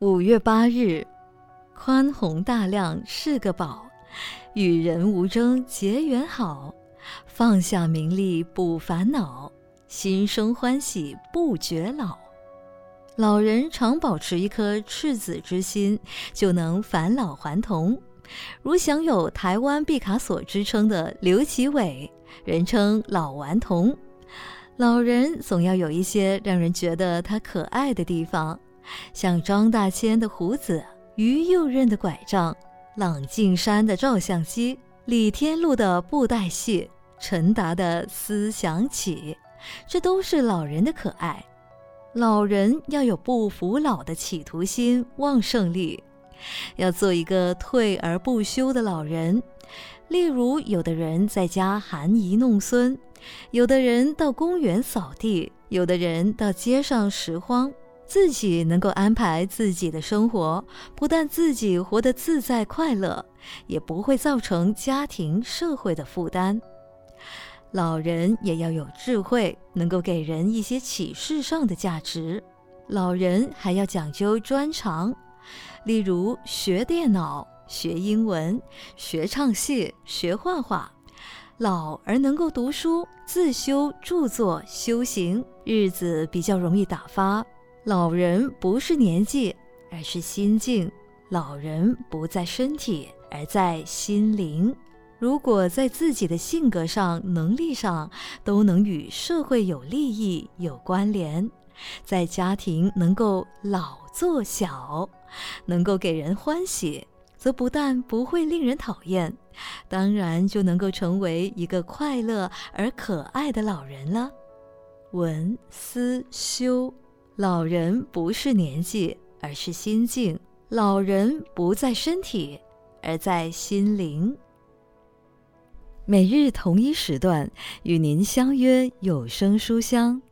五月八日，宽宏大量是个宝，与人无争结缘好，放下名利不烦恼，心生欢喜不觉老。老人常保持一颗赤子之心，就能返老还童。如享有台湾毕卡索之称的刘奇伟，人称老顽童。老人总要有一些让人觉得他可爱的地方。像张大千的胡子、于右任的拐杖、郎静山的照相机、李天禄的布袋戏、陈达的思想起，这都是老人的可爱。老人要有不服老的企图心、旺盛力，要做一个退而不休的老人。例如，有的人在家含饴弄孙，有的人到公园扫地，有的人到街上拾荒。自己能够安排自己的生活，不但自己活得自在快乐，也不会造成家庭社会的负担。老人也要有智慧，能够给人一些启示上的价值。老人还要讲究专长，例如学电脑、学英文、学唱戏、学画画。老而能够读书、自修著作、修行，日子比较容易打发。老人不是年纪，而是心境；老人不在身体，而在心灵。如果在自己的性格上、能力上都能与社会有利益、有关联，在家庭能够老做小，能够给人欢喜，则不但不会令人讨厌，当然就能够成为一个快乐而可爱的老人了。文思修。老人不是年纪，而是心境；老人不在身体，而在心灵。每日同一时段与您相约有声书香。